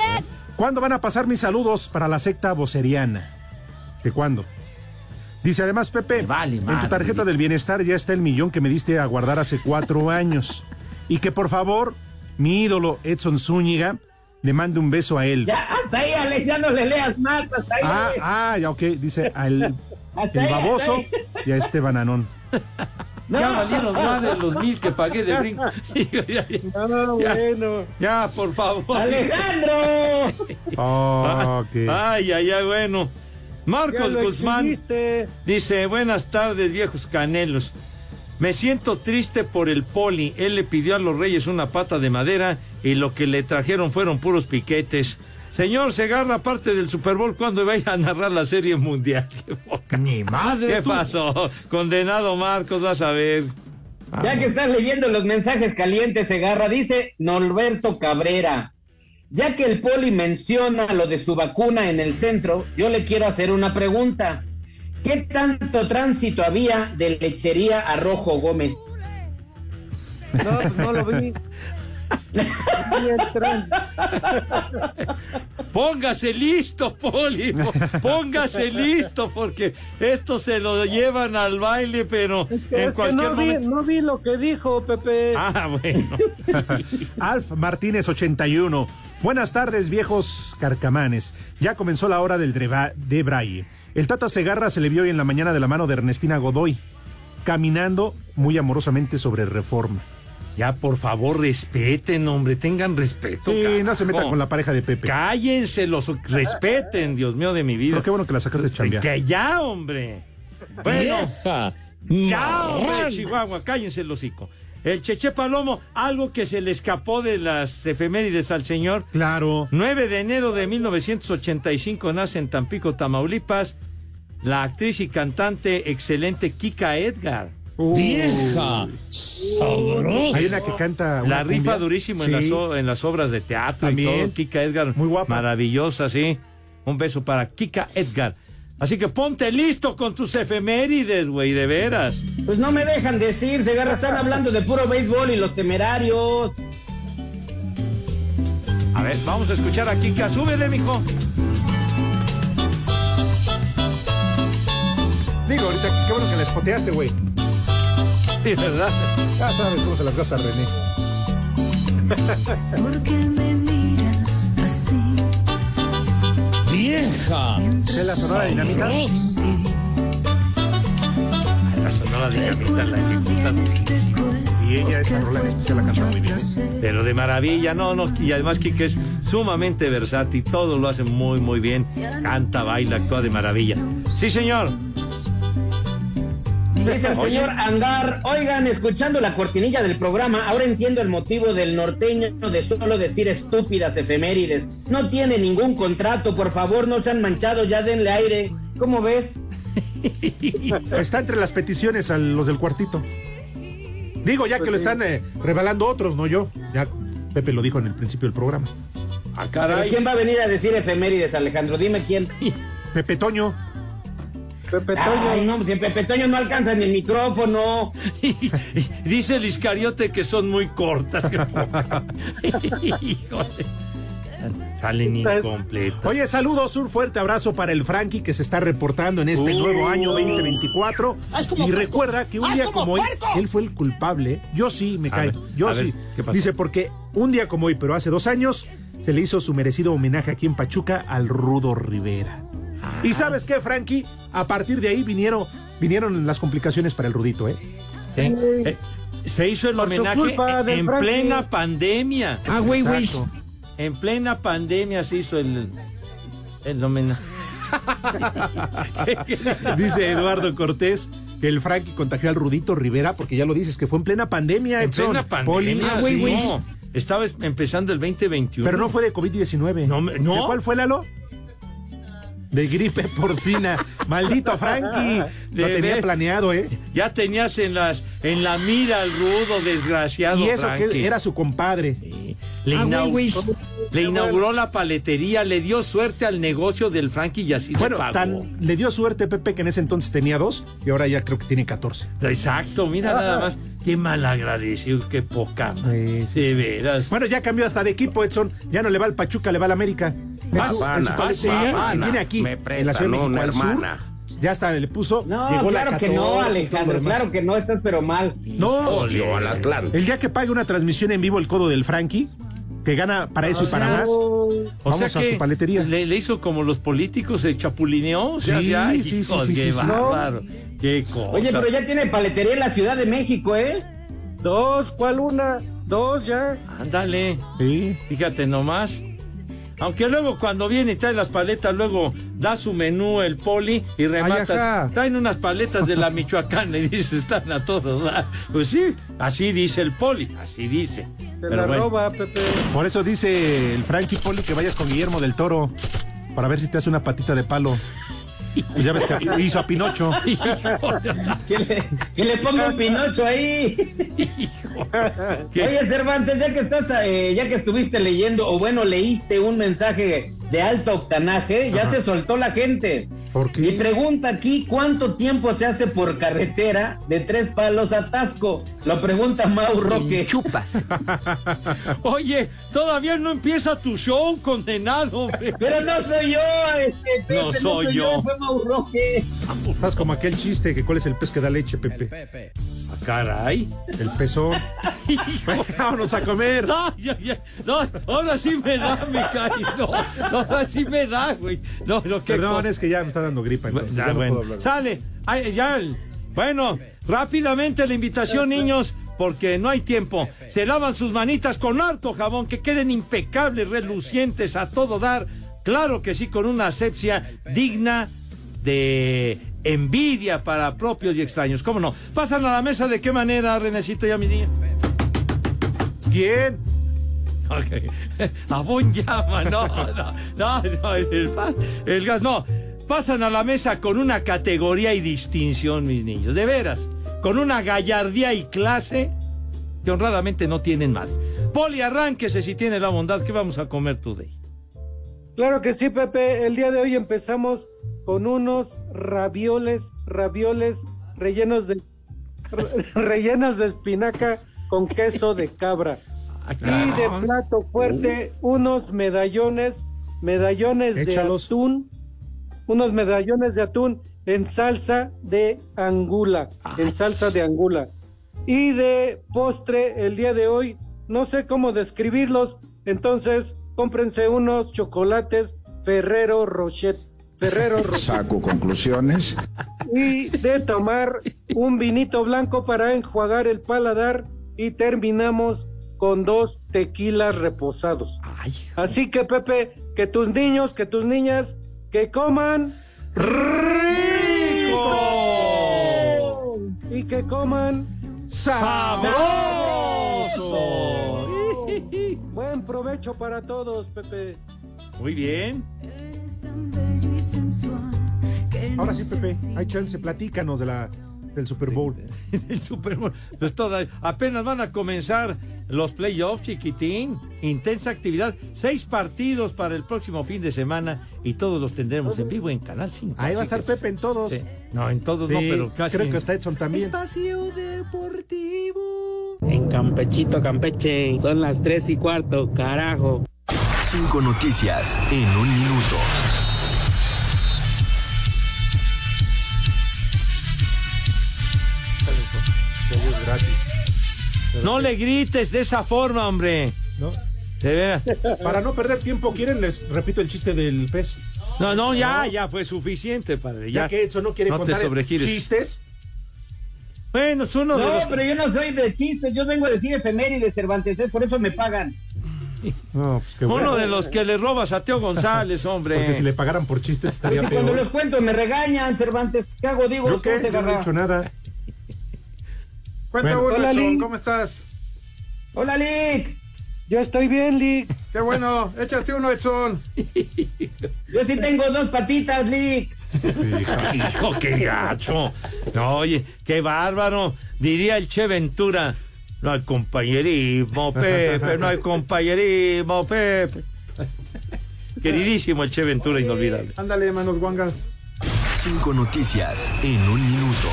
¿Cuándo van a pasar mis saludos para la secta voceriana? ¿De cuándo? Dice además Pepe, en tu madre, tarjeta del bienestar ya está el millón que me diste a guardar hace cuatro años. Y que por favor, mi ídolo Edson Zúñiga le mande un beso a él. Ya, hasta ahí, Alex, ya no le leas más, hasta ahí. Ah, ah, ya ok, dice al el ahí, baboso y a este bananón. Ya valieron más de los mil que pagué de brinco. ya, bueno. ya, por favor. ¡Alejandro! Oh, ok. Ay, ay, ay, bueno. Marcos Ya Guzmán dice, buenas tardes, viejos canelos. Me siento triste por el poli. Él le pidió a los reyes una pata de madera y lo que le trajeron fueron puros piquetes. Señor Segarra, aparte del Super Bowl, ¿cuándo va a ir a narrar la serie mundial? Ni madre. ¿Qué tú. pasó? Condenado Marcos, vas a ver. Ya que estás leyendo los mensajes calientes, Segarra, dice Norberto Cabrera. Ya que el poli menciona lo de su vacuna en el centro, yo le quiero hacer una pregunta. ¿Qué tanto tránsito había de lechería a Rojo Gómez? No, pues no lo vi. Póngase listo, Poli. po- Póngase listo, porque esto se lo llevan al baile, pero Es que, en es que cualquier no, vi, momento. no vi lo que dijo Pepe. Ah, bueno. Alf Martínez 81. Buenas tardes, viejos carcamanes. Ya comenzó la hora del de Braille. El Tata Segarra se le vio hoy en la mañana de la mano de Ernestina Godoy, caminando muy amorosamente sobre reforma. Ya, por favor, respeten, hombre, tengan respeto. Sí, no se metan con la pareja de Pepe. Cállense, los respeten, Dios mío de mi vida. Pero qué bueno que la sacaste de chambear. Que ya, hombre. Bueno, Vieja. ya, hombre. Chihuahua, cállense el hocico. El Cheche Palomo, algo que se le escapó de las efemérides al señor. Claro. 9 de enero de 1985 nace en Tampico, Tamaulipas, la actriz y cantante excelente Kika Edgar. Vieja. Sabrosa. Hay una que canta. una La rifa cumbia. durísimo en, Sí. las, o- en las obras de teatro También. y todo. Kika Edgar. Muy guapa. Maravillosa, sí. Un beso para Kika Edgar. Así que ponte listo con tus efemérides, güey, de veras. Pues no me dejan decir, Segarra, están hablando de puro béisbol y los temerarios. A ver, vamos a escuchar a Kika. Súbele, mijo. Digo, ahorita, qué bueno que la espoteaste, güey. Sí, ¿verdad? Ya sabes cómo se las gasta René. ¿Por qué me Vieja. ¿Es la sonora dinamita? La sonora dinamita la ejecuta durísimo. Y ella, esa rola en especial, la canta muy bien. ¿eh? Pero de maravilla, no, no. Y además Kika es sumamente versátil. Todo lo hace muy, muy bien. Canta, baila, actúa de maravilla. Sí, señor. Dice el señor Angar, oigan, escuchando la cortinilla del programa, ahora entiendo el motivo del norteño de solo decir estúpidas efemérides. No tiene ningún contrato, por favor, no se han manchado, ya denle aire. ¿Cómo ves? Está entre las peticiones a los del cuartito. Digo, ya que lo están eh, rebalando otros, no yo. Ya Pepe lo dijo en el principio del programa. Ah, ¿Pero caray. quién va a venir a decir efemérides, Alejandro? Dime quién. Pepe Toño. Pepe Ay, Toño. no, si Pepe Toño no alcanza ni el micrófono. Dice el Iscariote que son muy cortas. Híjole. Salen incompletas. Oye, saludos, un fuerte abrazo para el Frankie que se está reportando en este Uh. nuevo año 2024. Haz como Y puerco. recuerda que un día como como hoy, él fue el culpable. Yo sí, me cae. Yo ver, sí. ¿qué pasó? Dice, porque un día como hoy, pero hace dos años, se le hizo su merecido homenaje aquí en Pachuca al Rudo Rivera. Y sabes qué, Frankie, a partir de ahí vinieron, vinieron las complicaciones para el Rudito, ¿eh? ¿Eh? Eh, Se hizo el Por homenaje en Frankie. plena pandemia. Ah, güey, güey. En plena pandemia se hizo el, el homenaje. Dice Eduardo Cortés, que el Frankie contagió al Rudito Rivera, porque ya lo dices, que fue en plena pandemia. En plena pandemia, Ah, güey. sí. Estaba es- empezando el 2021. Pero no fue de COVID-19. No, no. ¿De cuál fue, Lalo? De gripe porcina. Maldito Frankie. Lo tenía planeado, ¿eh? Ya tenías en las en la mira al rudo desgraciado Y eso Frankie. que era su compadre. Le, Ah, inau- le inauguró la paletería, le dio suerte al negocio del Frankie y así Bueno, pagó. tan, le dio suerte Pepe que en ese entonces tenía dos y ahora ya creo que tiene 14. Exacto, mira nada más. Qué mal agradecido, qué poca. madre. de veras. Bueno, ya cambió hasta de equipo, Edson. Ya no le va al Pachuca, le va al América. En Ah, pana. que tiene aquí, Me en la Ciudad de México, una al sur. Ya hasta le puso. No, llegó la claro que no, 14 y todo Alejandro, claro que no, estás pero mal. No, Odio al Atlante. El día que pague una transmisión en vivo el codo del Frankie, que gana para eso y para más, O vamos sea a que su paletería. Le, le hizo como los políticos, se chapulineó. O sea, Sí, ya, sí, sí, hijos, sí, qué sí, sí. Qué cosa. Oye, pero ya tiene paletería en la Ciudad de México, ¿eh? Dos, ¿cuál una? Dos ya. Ándale. Sí. Fíjate nomás. Aunque luego cuando viene y trae las paletas, luego da su menú el poli y rematas. ajá. Traen unas paletas de la Michoacán y dice, están a todo dar. Pues sí, así dice el poli, así dice. Se Pero la bueno. roba, Pepe. Por eso dice el Frankie Poli que vayas con Guillermo del Toro para ver si te hace una patita de palo. Pues ya ves que hizo a Pinocho. Que le, que le ponga un Pinocho ahí. Oye, Cervantes, ya que estás, eh, ya que estuviste leyendo, o bueno, leíste un mensaje de alto octanaje, ya Ajá. se soltó la gente. ¿Por qué? Mi pregunta aquí, ¿cuánto tiempo se hace por carretera de tres palos a Tasco? Lo pregunta Mau Roque. Chupas. Oye, todavía no empieza tu show, condenado. Pero no soy yo, este, Pepe, No soy yo. Fue Mau Roque. Estás como aquel chiste que cuál es el pez que da leche, Pepe. Ah, caray. El pezón. Vámonos a comer. No, ya, ya, no, ahora sí me da, me cae. No, ahora sí me da, güey. No, no, qué Perdón, cosa. es que ya me está dando gripa. Entonces, Ya, ya no bueno. puedo hablar. Sale. Ay, ya. Bueno, rápidamente la invitación, niños, porque no hay tiempo. Se lavan sus manitas con harto jabón, que queden impecables, relucientes, a todo dar. Claro que sí, con una asepsia digna de envidia para propios y extraños. ¿Cómo no? ¿Pasan a la mesa de qué manera, Renecito y a mi niña? ¿Quién? Ok. Abón llama, no, no, no, no, el, el gas, no. Pasan a la mesa con una categoría y distinción, mis niños, de veras, con una gallardía y clase que honradamente no tienen más. Poli, arránquese si tiene la bondad, ¿qué vamos a comer today? Claro que sí, Pepe. El día de hoy empezamos con unos ravioles, ravioles rellenos de re- rellenos de espinaca con queso de cabra. Y de plato fuerte, unos medallones, medallones Échalos. de atún, unos medallones de atún en salsa de angula, en salsa de angula. Y de postre, el día de hoy, no sé cómo describirlos, entonces cómprense unos chocolates Ferrero Rocher. Ferrero Rocher. Saco conclusiones. Y de tomar un vinito blanco para enjuagar el paladar y terminamos con dos tequilas reposados. Así que Pepe, que tus niños, que tus niñas, que coman rico y que coman sabroso. Buen provecho para todos, Pepe. Muy bien. Ahora sí, Pepe, hay chance, platícanos de la, del Super Bowl. El Super Bowl. Pues toda- apenas van a comenzar los playoffs, chiquitín. Intensa actividad. Seis partidos para el próximo fin de semana y todos los tendremos en vivo en Canal 5. Ahí va a estar Pepe en todos. Sí. No, en todos no, pero casi. Creo que está Edson también. Espacio Deportivo. En Campechito, Campeche, son las tres y cuarto, carajo. Cinco noticias en un minuto. No le grites de esa forma, hombre. No. De veras. Para no perder tiempo, ¿quieren? Les repito el chiste del pez. No, no, ya, ya fue suficiente, padre. Ya, Ya que Edson no quiere no te contar sobregires. chistes. Bueno, es uno de No, los. pero yo no soy de chistes, yo vengo a decir efemérides, Cervantes, ¿eh? por eso me pagan. No, pues qué bueno. Uno de los que le robas a Teo González, hombre. Porque si le pagaran por chistes estaría Porque cuando peor. los cuento me regañan, Cervantes. ¿Qué hago? Digo, ¿Yo qué? ¿cómo te Yo no he hecho nada. Cuenta Bueno. Hola. ¿cómo estás? Hola, Lick. Yo estoy bien, Lick. Qué bueno, échate uno, Edson. Yo sí tengo dos patitas, Lick. Hijo, qué gacho. No, oye, qué bárbaro. Diría el Che Ventura. No hay compañerismo, Pepe, no hay compañerismo, Pepe. Queridísimo el Che Ventura, inolvidable. Ándale, manos guangas. Cinco noticias en un minuto.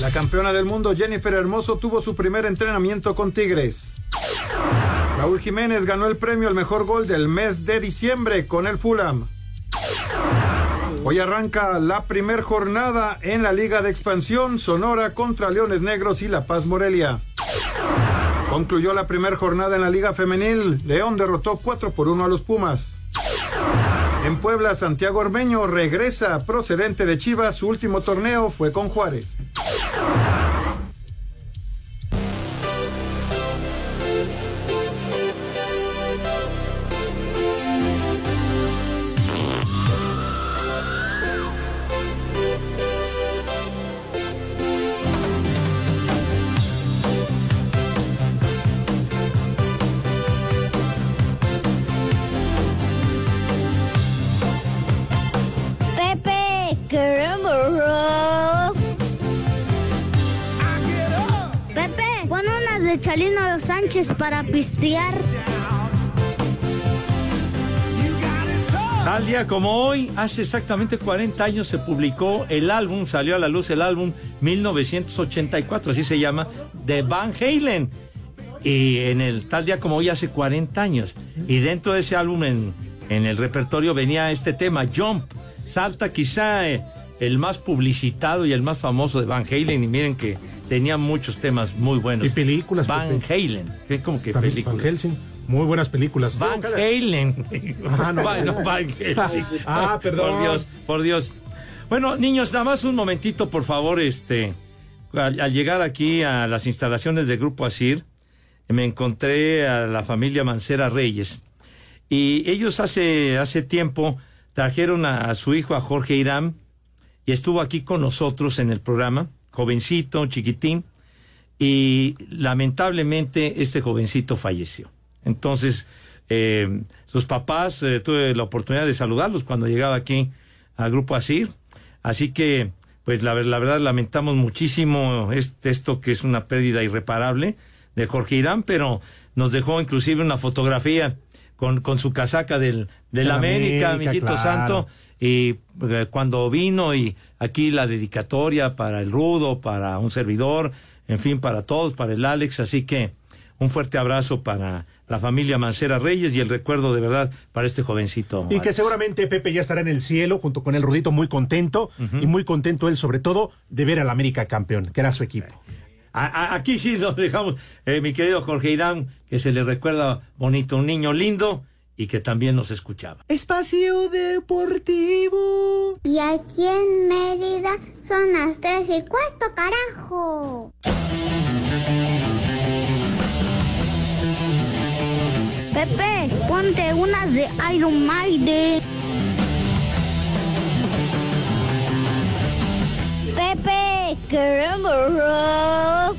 La campeona del mundo Jennifer Hermoso tuvo su primer entrenamiento con Tigres. Raúl Jiménez ganó el premio al mejor gol del mes de diciembre con el Fulham. Hoy arranca la primer jornada en la Liga de Expansión Sonora contra Leones Negros y La Paz Morelia. Concluyó la primera jornada en la Liga Femenil. León derrotó 4 por 1 a los Pumas. En Puebla, Santiago Ormeño regresa procedente de Chivas. Su último torneo fue con Juárez. De Chalino Sánchez para pistear. Tal día como hoy, hace exactamente 40 años se publicó el álbum, salió a la luz el álbum 1984, así se llama, de Van Halen. Y en el tal día como hoy, hace 40 años. Y dentro de ese álbum, en, en el repertorio, venía este tema, Jump. Salta quizá eh, el más publicitado y el más famoso de Van Halen. Y miren que tenía muchos temas muy buenos. Y películas. Van Pepe. Halen. ¿Qué, como que También películas? Van Helsing. Muy buenas películas. Van No, Halen. Ah, no. Van, no, Van Helsing. Ah, perdón. Por Dios, por Dios. Bueno, niños, nada más un momentito, por favor, este. Al, al llegar aquí a las instalaciones del Grupo Asir, me encontré a la familia Mancera Reyes. Y ellos hace, hace tiempo trajeron a, a su hijo, a Jorge Irán, y estuvo aquí con nosotros en el programa, jovencito, chiquitín, y lamentablemente este jovencito falleció. Entonces, eh, sus papás, eh, tuve la oportunidad de saludarlos cuando llegaba aquí al Grupo Asir, así que, pues la, la verdad lamentamos muchísimo este- esto que es una pérdida irreparable de Jorge Irán, pero nos dejó inclusive una fotografía con, con su casaca del, del América, América, mijito claro. santo, y eh, cuando vino y aquí la dedicatoria para el Rudo, para un servidor, en fin, para todos, para el Alex, así que un fuerte abrazo para la familia Mancera Reyes y el recuerdo de verdad para este jovencito. Y que seguramente Pepe ya estará en el cielo junto con el Rudito muy contento y muy contento él sobre todo de ver al América campeón, que era su equipo. A- a- aquí sí lo dejamos, eh, mi querido Jorge Irán, que se le recuerda bonito, un niño lindo y que también nos escuchaba. Espacio Deportivo. Y aquí en Mérida son las tres y cuarto, carajo. Pepe, ponte unas de Iron Maiden. Pepe, queremos rock.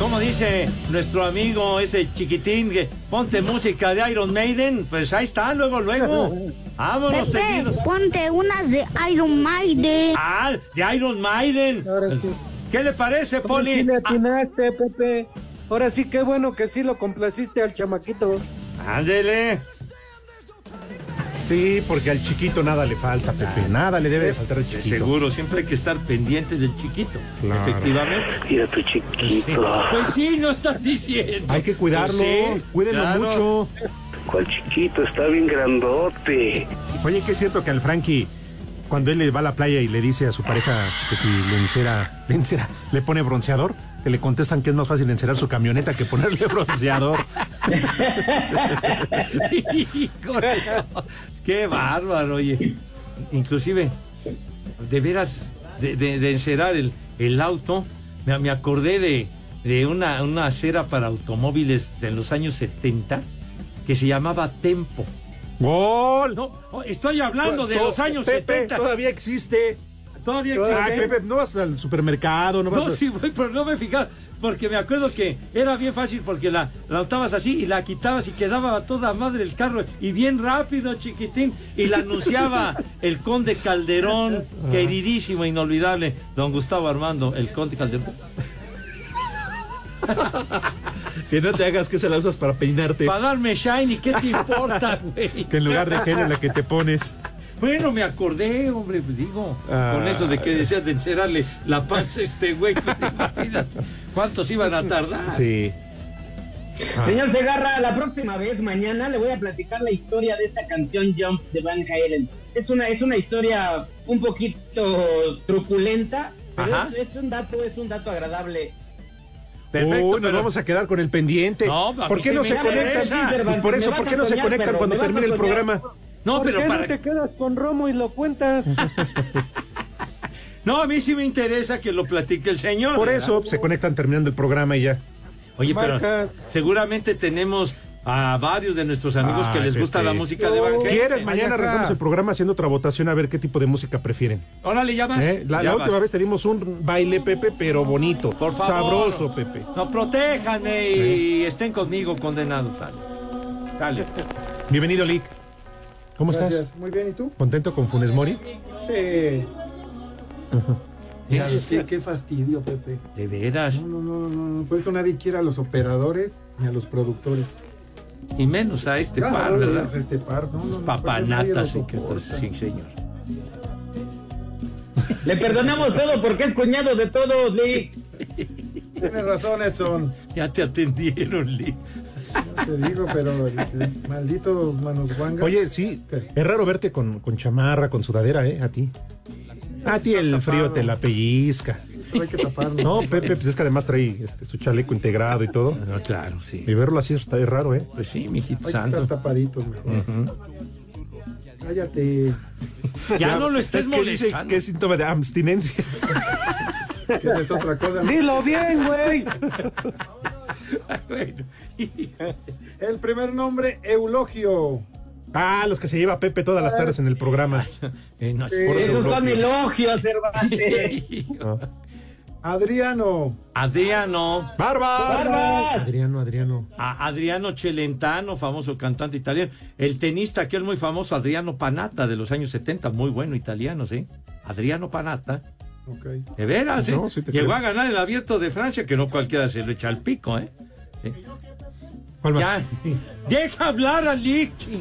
Como dice nuestro amigo ese chiquitín que ponte música de Iron Maiden, pues ahí está, luego, luego. Vámonos, Pepe, ponte unas de Iron Maiden. Ah, de Iron Maiden. ¿Qué le parece, Ahora Poli? sí le Ah, atinaste, Pepe. Ahora sí, qué bueno que sí lo complaciste al chamaquito. Ándele. Sí, porque al chiquito nada le falta, Pepe. Nada le debe de faltar al chiquito. seguro, siempre hay que estar pendiente del chiquito. Claro. Efectivamente. Mira tu chiquito. Pues sí, no están diciendo. Hay que cuidarlo, Pues sí, cuídenlo claro. mucho. ¿Cuál chiquito? Está bien grandote. Oye, que es cierto que al Frankie, cuando él va a la playa y le dice a su pareja que si le encera, le encera, le pone bronceador, que le contestan que es más fácil encerar su camioneta que ponerle bronceador. Qué bárbaro, oye. inclusive, de veras, de, de- de encerar el, el auto, me, me acordé de, de una, una acera para automóviles en los años 70 que se llamaba Tempo. ¡Gol! No, estoy hablando de los años Pepe, 70. Todavía existe. Todavía existe. Ay, Pepe, no vas al supermercado, no vas No, a... sí, voy, pero no me fijaba. Porque me acuerdo que era bien fácil porque la, la untabas así y la quitabas y quedaba a toda madre el carro y bien rápido, chiquitín. Y la anunciaba el conde Calderón, queridísimo, inolvidable, don Gustavo Armando, el conde Calderón. Que no te hagas que se la usas para peinarte. Para darme shiny, ¿qué te importa, güey? Que en lugar de gel en la que te pones. Bueno, me acordé, hombre, pues digo, Ah. con eso de que decías de encerrarle la panza a este güey. imagínate, ¿Cuántos iban a tardar? Sí. Señor Segarra, la próxima vez, mañana, le voy a platicar la historia de esta canción Jump de Van Halen. Es una, es una historia un poquito truculenta, pero es un dato, es un dato agradable. Perfecto, Uy, nos pero- vamos a quedar con el pendiente. No, ¿Por qué no se conectan? Pues por eso, ¿por qué no se conectan cuando termine el programa? No, ¿Por pero qué para no te quedas con Romo y lo cuentas? No, a mí sí me interesa que lo platique el señor. Por ¿verdad? eso se conectan terminando el programa y ya. Oye, Marca. pero seguramente tenemos a varios de nuestros amigos que les gusta la música de Van Halen. ¿Quieres? Mañana arrancamos el programa haciendo otra votación a ver qué tipo de música prefieren. Órale, ya vas. ¿Eh? La, ya la vas. última vez teníamos un baile, Pepe, pero bonito. Por favor. Sabroso, Pepe. No, protéjanme y estén conmigo, condenados. Dale. Dale. Bienvenido, Lick. ¿Cómo Gracias. estás? Muy bien, ¿y tú? ¿Contento con Funes Mori? Sí. Mira, qué, qué fastidio, Pepe. De veras. No, no, no, no, no. Por eso nadie quiere a los operadores ni a los productores. Y menos a este Ya, par, ¿verdad? pues, Este par, no, no, no, Papanatas y que soporta. Sí, señor. Le perdonamos todo porque es cuñado de todos, Lee. Tienes razón, Edson. Ya te atendieron, Lee. No te digo, pero eh, malditos manos guangas. Oye, sí, ¿Qué? es raro verte con, con chamarra, con sudadera, ¿eh? A ti. A ti el frío te la pellizca. Pero hay que taparlo. No, Pepe, pues es que además trae este, su chaleco integrado y todo. No, claro, sí. Y verlo así está es raro, ¿eh? Pues sí, mijito Hay que estar santo. tapaditos mejor. Ujú. Cállate. Ya no lo estés Es que dice molestando. que es síntoma de abstinencia. Que esa es otra cosa. Dilo bien, güey. Bueno. El primer nombre, Eulogio. Ah, los que se lleva Pepe todas las tardes en el programa. Eh, no, Eh, por Esos eso- son elogios, Cervantes. Adriano. Adriano. ¡Barbas! ¡Barbas! Adriano, Adriano. A Adriano Celentano, famoso cantante italiano. El tenista, aquel muy famoso, Adriano Panatta, de los años 70, muy bueno italiano, ¿sí? Adriano Panatta. Ok. De veras, ¿eh? No, sí te Llegó creo. a ganar el abierto de Francia, que no cualquiera se lo echa al pico, ¿eh? Sí. ¿Cuál más? Ya, deja hablar a Lichi.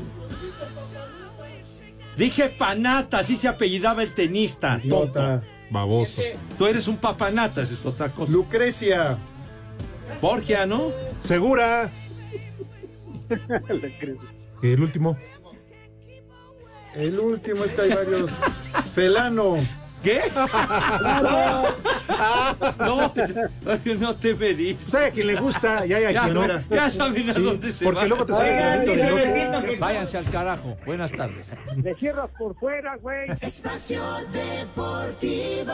Dije Panata, así se apellidaba el tenista. tonto. Baboso. Tú eres un papanata, eso es otra cosa. Lucrecia. Borgia, ¿no? Segura. El último. El último, es que hay varios. Felano. ¿Qué? No, no te dices. ¿Sabe a quien le gusta? Ya Ya, quien no. ya saben a Sí, dónde se Porque van. luego te sale el Váyanse al carajo. Buenas tardes. Le cierras por fuera, güey. Espacio Deportivo.